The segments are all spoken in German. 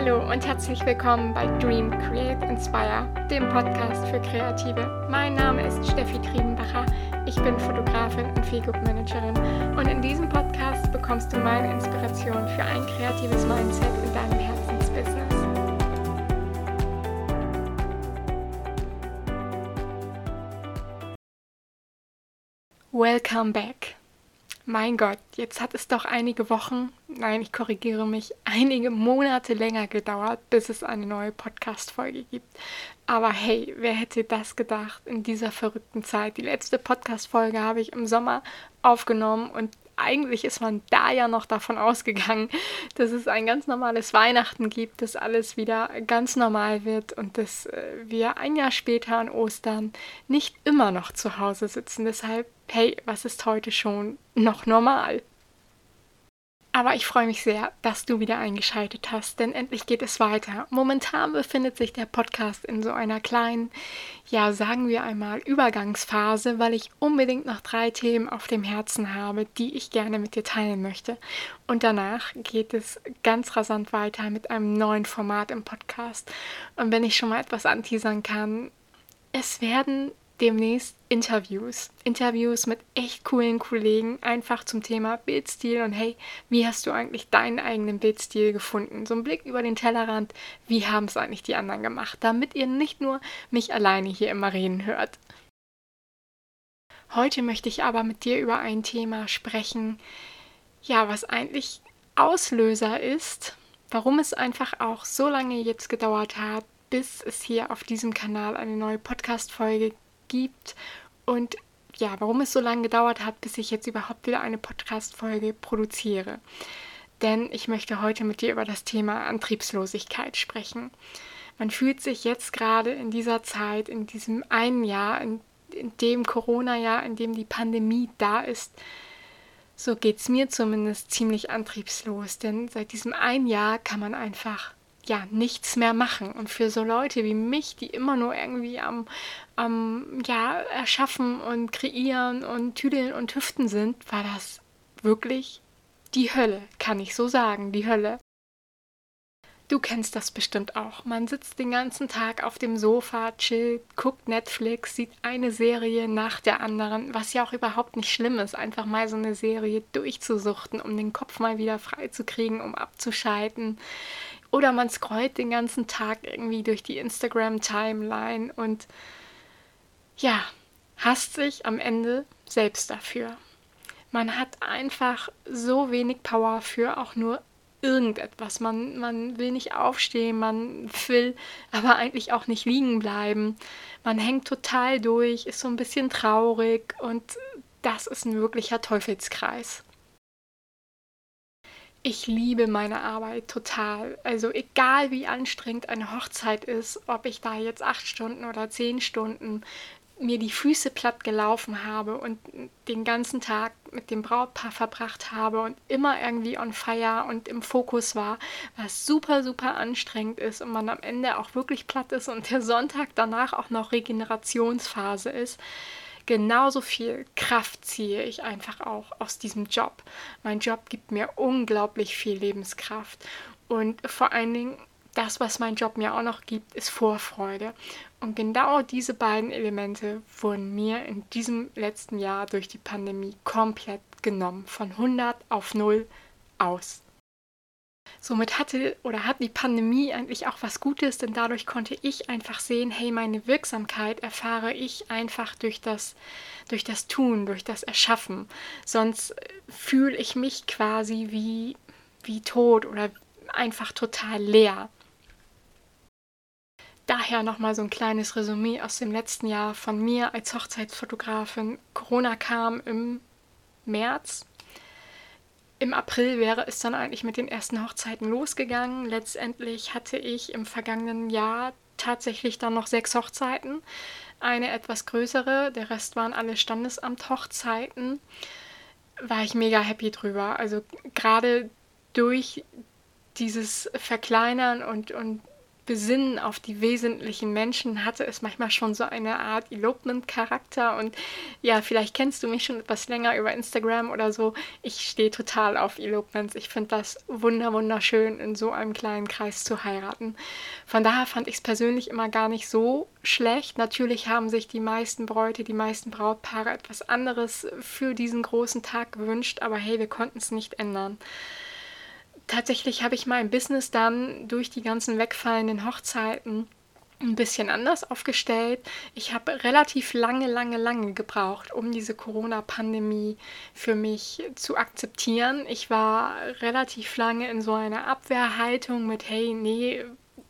Hallo und herzlich willkommen bei Dream, Create, Inspire, dem Podcast für Kreative. Mein Name ist Steffi Triebenbacher, ich bin Fotografin und Feelgood Managerin und in diesem Podcast bekommst du meine Inspiration für ein kreatives Mindset in deinem Herzensbusiness. Welcome back. Mein Gott, jetzt hat es doch einige Wochen, nein, ich korrigiere mich, einige Monate länger gedauert, bis es eine neue Podcast-Folge gibt. Aber hey, wer hätte das gedacht in dieser verrückten Zeit? Die letzte Podcast-Folge habe ich im Sommer aufgenommen und eigentlich ist man da ja noch davon ausgegangen, dass es ein ganz normales Weihnachten gibt, dass alles wieder ganz normal wird und dass äh, wir ein Jahr später an Ostern nicht immer noch zu Hause sitzen. Deshalb hey, was ist heute schon noch normal? Aber ich freue mich sehr, dass du wieder eingeschaltet hast, denn endlich geht es weiter. Momentan befindet sich der Podcast in so einer kleinen, ja, sagen wir einmal, Übergangsphase, weil ich unbedingt noch drei Themen auf dem Herzen habe, die ich gerne mit dir teilen möchte. Und danach geht es ganz rasant weiter mit einem neuen Format im Podcast. Und wenn ich schon mal etwas anteasern kann, es werden demnächst Interviews. Interviews mit echt coolen Kollegen, einfach zum Thema Bildstil und hey, wie hast du eigentlich deinen eigenen Bildstil gefunden? So ein Blick über den Tellerrand, wie haben es eigentlich die anderen gemacht, damit ihr nicht nur mich alleine hier immer reden hört. Heute möchte ich aber mit dir über ein Thema sprechen, ja, was eigentlich Auslöser ist, warum es einfach auch so lange jetzt gedauert hat, bis es hier auf diesem Kanal eine neue Podcast-Folge gibt und ja, warum es so lange gedauert hat, bis ich jetzt überhaupt wieder eine Podcast-Folge produziere. Denn ich möchte heute mit dir über das Thema Antriebslosigkeit sprechen. Man fühlt sich jetzt gerade in dieser Zeit, in diesem einen Jahr, in, in dem Corona-Jahr, in dem die Pandemie da ist, so geht es mir zumindest ziemlich antriebslos. Denn seit diesem einen Jahr kann man einfach ja nichts mehr machen. Und für so Leute wie mich, die immer nur irgendwie am, am ja, erschaffen und kreieren und tüdeln und hüften sind, war das wirklich die Hölle, kann ich so sagen, die Hölle. Du kennst das bestimmt auch. Man sitzt den ganzen Tag auf dem Sofa, chillt, guckt Netflix, sieht eine Serie nach der anderen, was ja auch überhaupt nicht schlimm ist, einfach mal so eine Serie durchzusuchten, um den Kopf mal wieder frei zu kriegen, um abzuschalten. Oder man scrollt den ganzen Tag irgendwie durch die Instagram-Timeline und ja, hasst sich am Ende selbst dafür. Man hat einfach so wenig Power für auch nur irgendetwas. Man, man will nicht aufstehen, man will aber eigentlich auch nicht liegen bleiben. Man hängt total durch, ist so ein bisschen traurig und das ist ein wirklicher Teufelskreis. Ich liebe meine Arbeit total. Also egal wie anstrengend eine Hochzeit ist, ob ich da jetzt acht Stunden oder zehn Stunden mir die Füße platt gelaufen habe und den ganzen Tag mit dem Brautpaar verbracht habe und immer irgendwie on fire und im Fokus war, was super, super anstrengend ist und man am Ende auch wirklich platt ist und der Sonntag danach auch noch Regenerationsphase ist, genauso viel Kraft ziehe ich einfach auch aus diesem Job. Mein Job gibt mir unglaublich viel Lebenskraft und vor allen Dingen das, was mein Job mir auch noch gibt, ist Vorfreude. Und genau diese beiden Elemente wurden mir in diesem letzten Jahr durch die Pandemie komplett genommen, von 100 auf 0 aus. Somit hatte oder hat die Pandemie eigentlich auch was Gutes, denn dadurch konnte ich einfach sehen, hey, meine Wirksamkeit erfahre ich einfach durch das, durch das Tun, durch das Erschaffen. Sonst äh, fühle ich mich quasi wie, wie tot oder einfach total leer. Daher nochmal so ein kleines Resümee aus dem letzten Jahr von mir als Hochzeitsfotografin. Corona kam im März im April wäre es dann eigentlich mit den ersten Hochzeiten losgegangen. Letztendlich hatte ich im vergangenen Jahr tatsächlich dann noch sechs Hochzeiten. Eine etwas größere, der Rest waren alle Standesamt-Hochzeiten. War ich mega happy drüber. Also gerade durch dieses Verkleinern und, und besinnen auf die wesentlichen Menschen, hatte es manchmal schon so eine Art Elopement-Charakter. Und ja, vielleicht kennst du mich schon etwas länger über Instagram oder so. Ich stehe total auf Elopements. Ich finde das wunder wunderschön, in so einem kleinen Kreis zu heiraten. Von daher fand ich es persönlich immer gar nicht so schlecht. Natürlich haben sich die meisten Bräute, die meisten Brautpaare etwas anderes für diesen großen Tag gewünscht, aber hey, wir konnten es nicht ändern tatsächlich habe ich mein Business dann durch die ganzen wegfallenden Hochzeiten ein bisschen anders aufgestellt. Ich habe relativ lange, lange, lange gebraucht, um diese Corona-Pandemie für mich zu akzeptieren. Ich war relativ lange in so einer Abwehrhaltung mit, hey, nee,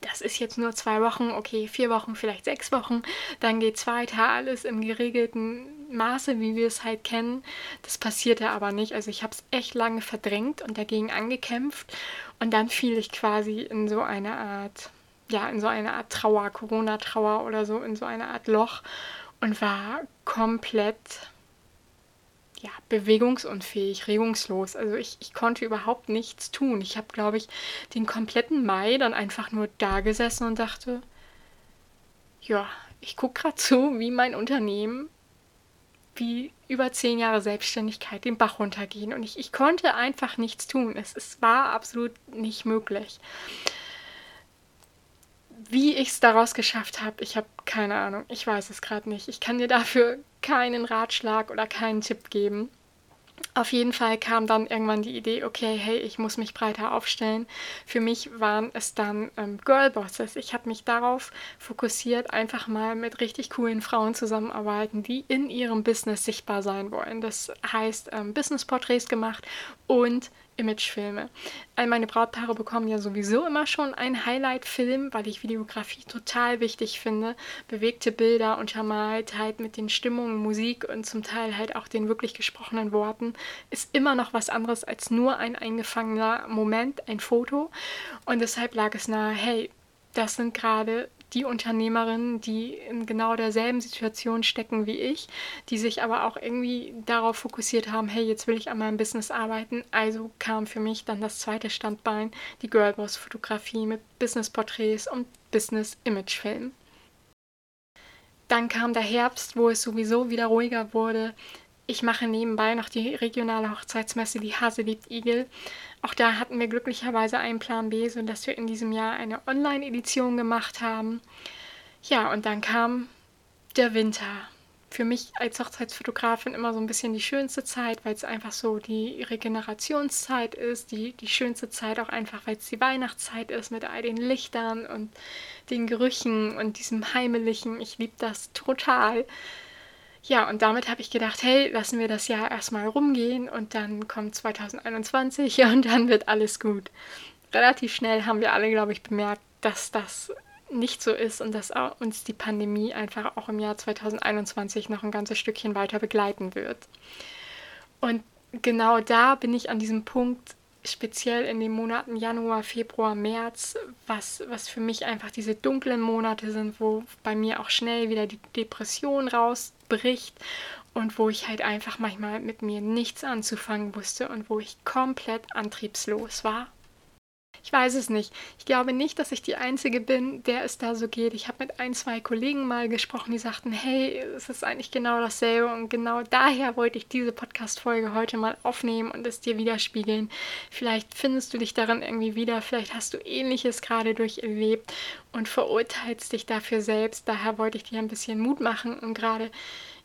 das ist jetzt nur zwei Wochen, okay, vier Wochen, vielleicht sechs Wochen, dann geht es weiter, alles im geregelten Maße, wie wir es halt kennen. Das passierte aber nicht. Also ich habe es echt lange verdrängt und dagegen angekämpft und dann fiel ich quasi in so eine Art, ja, in so eine Art Trauer, Corona-Trauer oder so, in so eine Art Loch und war komplett ja, bewegungsunfähig, regungslos. Also ich, ich konnte überhaupt nichts tun. Ich habe, glaube ich, den kompletten Mai dann einfach nur da gesessen und dachte, ja, ich gucke gerade zu, wie mein Unternehmen, wie über zehn Jahre Selbstständigkeit den Bach runtergehen. Und ich, ich konnte einfach nichts tun. Es, es war absolut nicht möglich. Wie ich es daraus geschafft habe, ich habe keine Ahnung. Ich weiß es gerade nicht. Ich kann dir dafür keinen Ratschlag oder keinen Tipp geben. Auf jeden Fall kam dann irgendwann die Idee, okay, hey, ich muss mich breiter aufstellen. Für mich waren es dann ähm, Girlbosses. Ich habe mich darauf fokussiert, einfach mal mit richtig coolen Frauen zusammenarbeiten, die in ihrem Business sichtbar sein wollen. Das heißt, ähm, Business-Porträts gemacht und Imagefilme. All meine Brautpaare bekommen ja sowieso immer schon einen Highlight-Film, weil ich Videografie total wichtig finde. Bewegte Bilder untermalt halt mit den Stimmungen, Musik und zum Teil halt auch den wirklich gesprochenen Worten ist immer noch was anderes als nur ein eingefangener Moment, ein Foto. Und deshalb lag es nahe, hey, das sind gerade die Unternehmerinnen, die in genau derselben Situation stecken wie ich, die sich aber auch irgendwie darauf fokussiert haben, hey, jetzt will ich an meinem Business arbeiten. Also kam für mich dann das zweite Standbein, die Girlboss-Fotografie mit Business-Porträts und Business-Image-Filmen. Dann kam der Herbst, wo es sowieso wieder ruhiger wurde. Ich mache nebenbei noch die regionale Hochzeitsmesse, die Hase liebt Igel. Auch da hatten wir glücklicherweise einen Plan B, sodass wir in diesem Jahr eine Online-Edition gemacht haben. Ja, und dann kam der Winter. Für mich als Hochzeitsfotografin immer so ein bisschen die schönste Zeit, weil es einfach so die Regenerationszeit ist, die, die schönste Zeit auch einfach, weil es die Weihnachtszeit ist mit all den Lichtern und den Gerüchen und diesem Heimlichen. Ich liebe das total. Ja, und damit habe ich gedacht, hey, lassen wir das Jahr erstmal rumgehen und dann kommt 2021 und dann wird alles gut. Relativ schnell haben wir alle, glaube ich, bemerkt, dass das nicht so ist und dass uns die Pandemie einfach auch im Jahr 2021 noch ein ganzes Stückchen weiter begleiten wird. Und genau da bin ich an diesem Punkt, speziell in den Monaten Januar, Februar, März, was, was für mich einfach diese dunklen Monate sind, wo bei mir auch schnell wieder die Depression rausbricht und wo ich halt einfach manchmal mit mir nichts anzufangen wusste und wo ich komplett antriebslos war. Ich weiß es nicht. Ich glaube nicht, dass ich die Einzige bin, der es da so geht. Ich habe mit ein, zwei Kollegen mal gesprochen, die sagten, hey, es ist eigentlich genau dasselbe und genau daher wollte ich diese Podcast-Folge heute mal aufnehmen und es dir widerspiegeln. Vielleicht findest du dich darin irgendwie wieder, vielleicht hast du Ähnliches gerade durcherlebt und verurteilst dich dafür selbst. Daher wollte ich dir ein bisschen Mut machen und gerade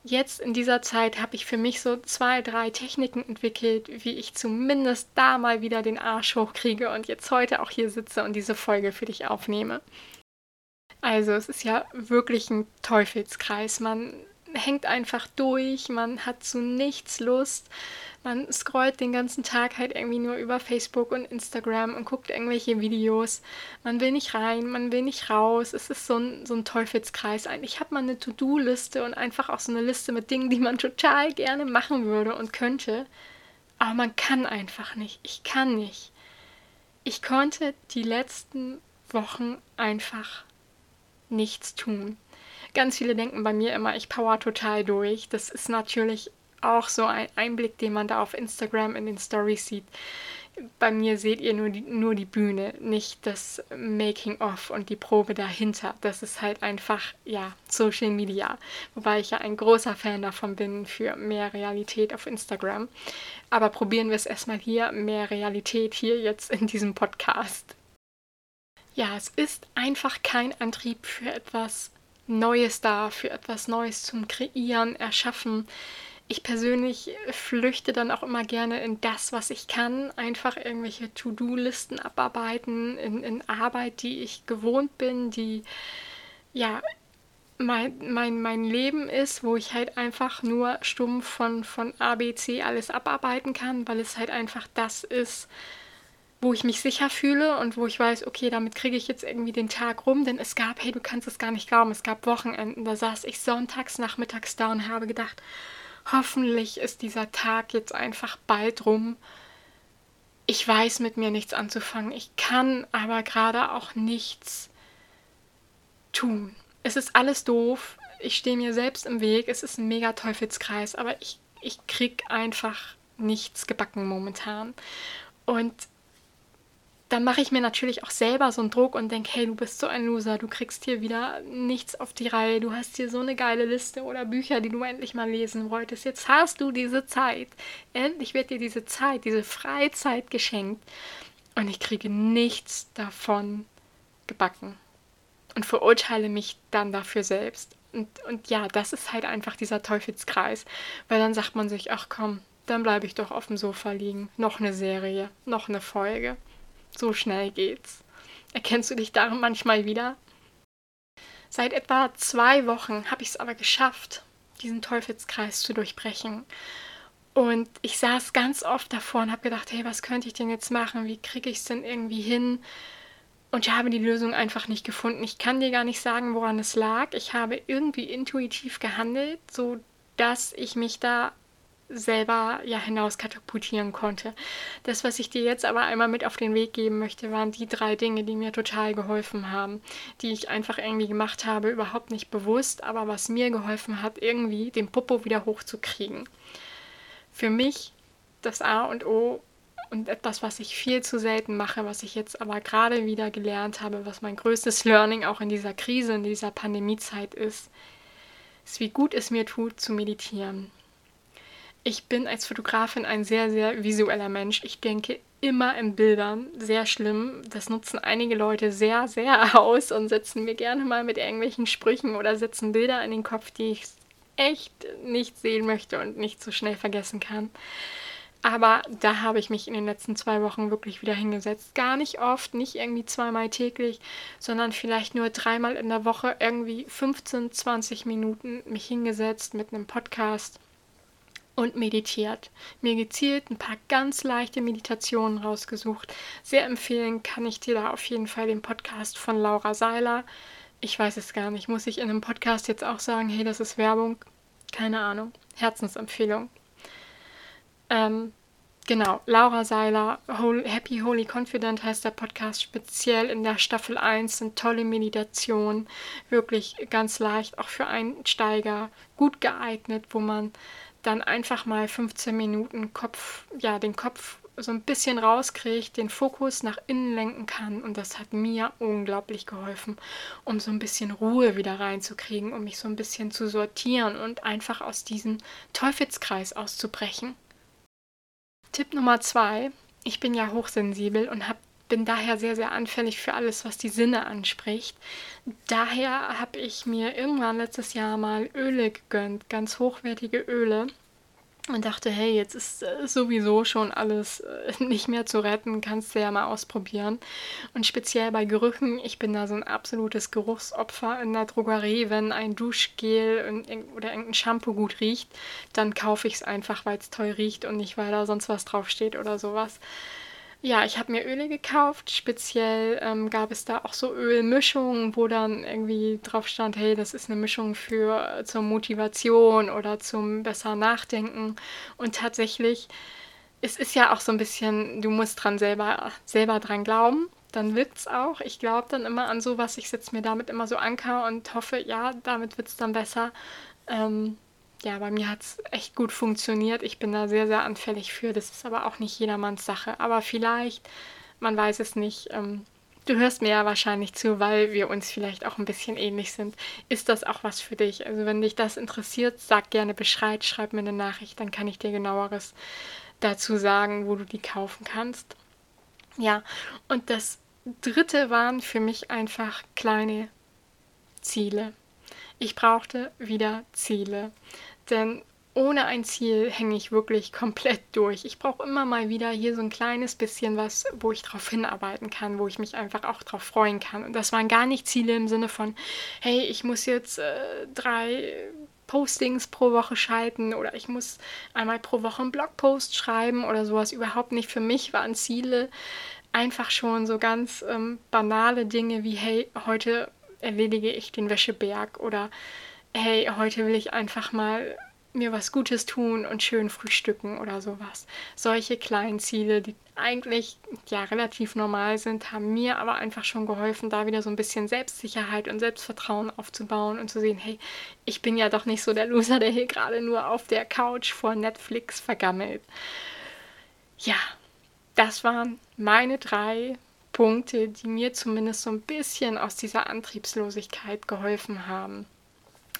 jetzt in dieser Zeit habe ich für mich so zwei, drei Techniken entwickelt, wie ich zumindest da mal wieder den Arsch hochkriege und jetzt heute auch hier sitze und diese Folge für dich aufnehme. Also es ist ja wirklich ein Teufelskreis. Man hängt einfach durch, man hat zu nichts Lust man scrollt den ganzen Tag halt irgendwie nur über Facebook und Instagram und guckt irgendwelche Videos. Man will nicht rein, man will nicht raus. Es ist so ein, so ein Teufelskreis. Eigentlich hat man eine To-Do-Liste und einfach auch so eine Liste mit Dingen, die man total gerne machen würde und könnte. Aber man kann einfach nicht. Ich kann nicht. Ich konnte die letzten Wochen einfach nichts tun. Ganz viele denken bei mir immer, ich power total durch. Das ist natürlich auch so ein Einblick, den man da auf Instagram in den Stories sieht. Bei mir seht ihr nur die, nur die Bühne, nicht das Making-of und die Probe dahinter. Das ist halt einfach, ja, Social Media. Wobei ich ja ein großer Fan davon bin für mehr Realität auf Instagram. Aber probieren wir es erstmal hier, mehr Realität hier jetzt in diesem Podcast. Ja, es ist einfach kein Antrieb für etwas Neues da, für etwas Neues zum Kreieren, Erschaffen ich persönlich flüchte dann auch immer gerne in das, was ich kann. Einfach irgendwelche To-Do-Listen abarbeiten, in, in Arbeit, die ich gewohnt bin, die ja mein, mein, mein Leben ist, wo ich halt einfach nur stumpf von, von A, alles abarbeiten kann, weil es halt einfach das ist, wo ich mich sicher fühle und wo ich weiß, okay, damit kriege ich jetzt irgendwie den Tag rum, denn es gab, hey, du kannst es gar nicht glauben, es gab Wochenenden, da saß ich sonntags nachmittags da und habe gedacht, hoffentlich ist dieser Tag jetzt einfach bald rum. Ich weiß mit mir nichts anzufangen. Ich kann aber gerade auch nichts tun. Es ist alles doof. Ich stehe mir selbst im Weg. Es ist ein mega Teufelskreis, aber ich, ich krieg einfach nichts gebacken momentan. Und dann mache ich mir natürlich auch selber so einen Druck und denke, hey, du bist so ein Loser, du kriegst hier wieder nichts auf die Reihe, du hast hier so eine geile Liste oder Bücher, die du endlich mal lesen wolltest. Jetzt hast du diese Zeit. Endlich wird dir diese Zeit, diese Freizeit geschenkt. Und ich kriege nichts davon gebacken. Und verurteile mich dann dafür selbst. Und, und ja, das ist halt einfach dieser Teufelskreis. Weil dann sagt man sich, ach komm, dann bleibe ich doch auf dem Sofa liegen. Noch eine Serie, noch eine Folge. So schnell geht's. Erkennst du dich darin manchmal wieder? Seit etwa zwei Wochen habe ich es aber geschafft, diesen Teufelskreis zu durchbrechen. Und ich saß ganz oft davor und habe gedacht, hey, was könnte ich denn jetzt machen? Wie kriege ich es denn irgendwie hin? Und ich habe die Lösung einfach nicht gefunden. Ich kann dir gar nicht sagen, woran es lag. Ich habe irgendwie intuitiv gehandelt, so dass ich mich da selber ja hinaus katapultieren konnte. Das, was ich dir jetzt aber einmal mit auf den Weg geben möchte, waren die drei Dinge, die mir total geholfen haben, die ich einfach irgendwie gemacht habe, überhaupt nicht bewusst, aber was mir geholfen hat, irgendwie den Popo wieder hochzukriegen. Für mich das A und O und etwas, was ich viel zu selten mache, was ich jetzt aber gerade wieder gelernt habe, was mein größtes Learning auch in dieser Krise, in dieser Pandemiezeit ist, ist, wie gut es mir tut, zu meditieren. Ich bin als Fotografin ein sehr, sehr visueller Mensch. Ich denke immer in Bildern. Sehr schlimm. Das nutzen einige Leute sehr, sehr aus und setzen mir gerne mal mit irgendwelchen Sprüchen oder setzen Bilder in den Kopf, die ich echt nicht sehen möchte und nicht so schnell vergessen kann. Aber da habe ich mich in den letzten zwei Wochen wirklich wieder hingesetzt. Gar nicht oft, nicht irgendwie zweimal täglich, sondern vielleicht nur dreimal in der Woche irgendwie 15, 20 Minuten mich hingesetzt mit einem Podcast und meditiert. Mir gezielt ein paar ganz leichte Meditationen rausgesucht. Sehr empfehlen kann ich dir da auf jeden Fall den Podcast von Laura Seiler. Ich weiß es gar nicht. Muss ich in einem Podcast jetzt auch sagen, hey, das ist Werbung? Keine Ahnung. Herzensempfehlung. Ähm, genau, Laura Seiler, Happy Holy Confident heißt der Podcast. Speziell in der Staffel 1 sind tolle Meditationen. Wirklich ganz leicht, auch für Einsteiger gut geeignet, wo man dann einfach mal 15 Minuten Kopf, ja, den Kopf so ein bisschen rauskriegt, den Fokus nach innen lenken kann. Und das hat mir unglaublich geholfen, um so ein bisschen Ruhe wieder reinzukriegen, um mich so ein bisschen zu sortieren und einfach aus diesem Teufelskreis auszubrechen. Tipp Nummer zwei. Ich bin ja hochsensibel und hab, bin daher sehr, sehr anfällig für alles, was die Sinne anspricht. Daher habe ich mir irgendwann letztes Jahr mal Öle gegönnt, ganz hochwertige Öle und dachte, hey, jetzt ist äh, sowieso schon alles äh, nicht mehr zu retten, kannst du ja mal ausprobieren. Und speziell bei Gerüchen, ich bin da so ein absolutes Geruchsopfer in der Drogerie. Wenn ein Duschgel oder irgendein Shampoo gut riecht, dann kaufe ich es einfach, weil es toll riecht und nicht, weil da sonst was draufsteht oder sowas. Ja, ich habe mir Öle gekauft. Speziell ähm, gab es da auch so Ölmischungen, wo dann irgendwie drauf stand, hey, das ist eine Mischung für äh, zur Motivation oder zum besser Nachdenken. Und tatsächlich, es ist ja auch so ein bisschen, du musst dran selber, selber dran glauben. Dann wirkt es auch. Ich glaube dann immer an sowas. Ich setze mir damit immer so Anker und hoffe, ja, damit wird es dann besser. Ähm, ja, bei mir hat es echt gut funktioniert. Ich bin da sehr, sehr anfällig für. Das ist aber auch nicht jedermanns Sache. Aber vielleicht, man weiß es nicht. Ähm, du hörst mir ja wahrscheinlich zu, weil wir uns vielleicht auch ein bisschen ähnlich sind. Ist das auch was für dich? Also wenn dich das interessiert, sag gerne Bescheid, schreib mir eine Nachricht, dann kann ich dir genaueres dazu sagen, wo du die kaufen kannst. Ja, und das dritte waren für mich einfach kleine Ziele. Ich brauchte wieder Ziele. Denn ohne ein Ziel hänge ich wirklich komplett durch. Ich brauche immer mal wieder hier so ein kleines bisschen was, wo ich drauf hinarbeiten kann, wo ich mich einfach auch drauf freuen kann. Und das waren gar nicht Ziele im Sinne von, hey, ich muss jetzt äh, drei Postings pro Woche schalten oder ich muss einmal pro Woche einen Blogpost schreiben oder sowas. Überhaupt nicht. Für mich waren Ziele einfach schon so ganz ähm, banale Dinge wie, hey, heute erledige ich den Wäscheberg oder hey, heute will ich einfach mal mir was Gutes tun und schön frühstücken oder sowas. Solche kleinen Ziele, die eigentlich ja relativ normal sind, haben mir aber einfach schon geholfen, da wieder so ein bisschen Selbstsicherheit und Selbstvertrauen aufzubauen und zu sehen, hey, ich bin ja doch nicht so der Loser, der hier gerade nur auf der Couch vor Netflix vergammelt. Ja, das waren meine drei Punkte, die mir zumindest so ein bisschen aus dieser Antriebslosigkeit geholfen haben.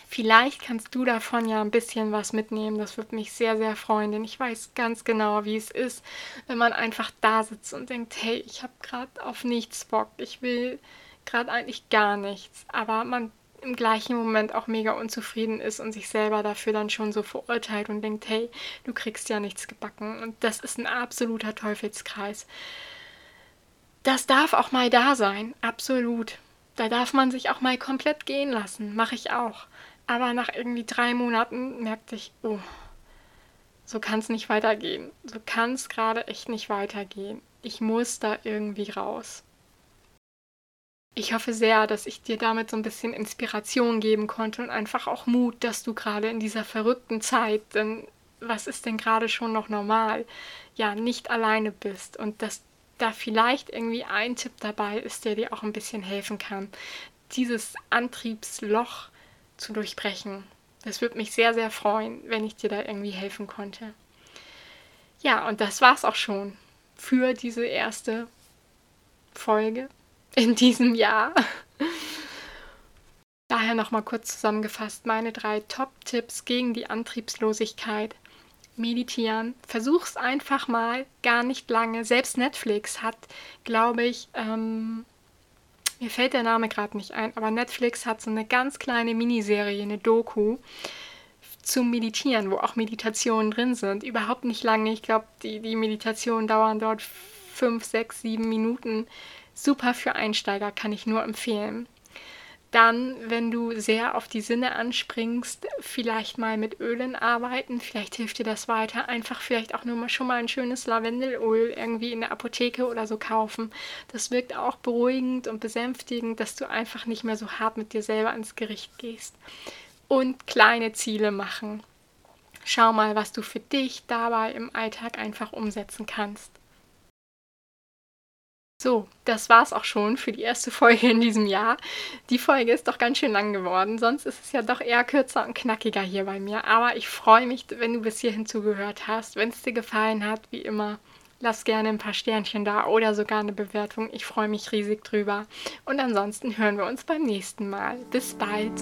Vielleicht kannst du davon ja ein bisschen was mitnehmen. Das würde mich sehr, sehr freuen, denn ich weiß ganz genau, wie es ist, wenn man einfach da sitzt und denkt, hey, ich habe gerade auf nichts Bock. Ich will gerade eigentlich gar nichts. Aber man im gleichen Moment auch mega unzufrieden ist und sich selber dafür dann schon so verurteilt und denkt, hey, du kriegst ja nichts gebacken. Und das ist ein absoluter Teufelskreis. Das darf auch mal da sein, absolut. Da darf man sich auch mal komplett gehen lassen, mache ich auch. Aber nach irgendwie drei Monaten merkte ich, oh, so kann es nicht weitergehen. So kann es gerade echt nicht weitergehen. Ich muss da irgendwie raus. Ich hoffe sehr, dass ich dir damit so ein bisschen Inspiration geben konnte und einfach auch Mut, dass du gerade in dieser verrückten Zeit, denn was ist denn gerade schon noch normal, ja, nicht alleine bist und dass da vielleicht irgendwie ein Tipp dabei ist, der dir auch ein bisschen helfen kann. Dieses Antriebsloch zu durchbrechen. Das würde mich sehr, sehr freuen, wenn ich dir da irgendwie helfen konnte. Ja, und das war's auch schon für diese erste Folge in diesem Jahr. Daher nochmal kurz zusammengefasst meine drei Top-Tipps gegen die Antriebslosigkeit. Meditieren. Versuch's einfach mal, gar nicht lange. Selbst Netflix hat, glaube ich, ähm, mir fällt der Name gerade nicht ein, aber Netflix hat so eine ganz kleine Miniserie, eine Doku zum Meditieren, wo auch Meditationen drin sind. Überhaupt nicht lange. Ich glaube, die, die Meditationen dauern dort fünf, sechs, sieben Minuten. Super für Einsteiger, kann ich nur empfehlen. Dann, wenn du sehr auf die Sinne anspringst, vielleicht mal mit Ölen arbeiten. Vielleicht hilft dir das weiter. Einfach vielleicht auch nur mal schon mal ein schönes Lavendelöl irgendwie in der Apotheke oder so kaufen. Das wirkt auch beruhigend und besänftigend, dass du einfach nicht mehr so hart mit dir selber ans Gericht gehst. Und kleine Ziele machen. Schau mal, was du für dich dabei im Alltag einfach umsetzen kannst. So, das war's auch schon für die erste Folge in diesem Jahr. Die Folge ist doch ganz schön lang geworden, sonst ist es ja doch eher kürzer und knackiger hier bei mir. Aber ich freue mich, wenn du bis hierhin zugehört hast. Wenn es dir gefallen hat, wie immer, lass gerne ein paar Sternchen da oder sogar eine Bewertung. Ich freue mich riesig drüber. Und ansonsten hören wir uns beim nächsten Mal. Bis bald.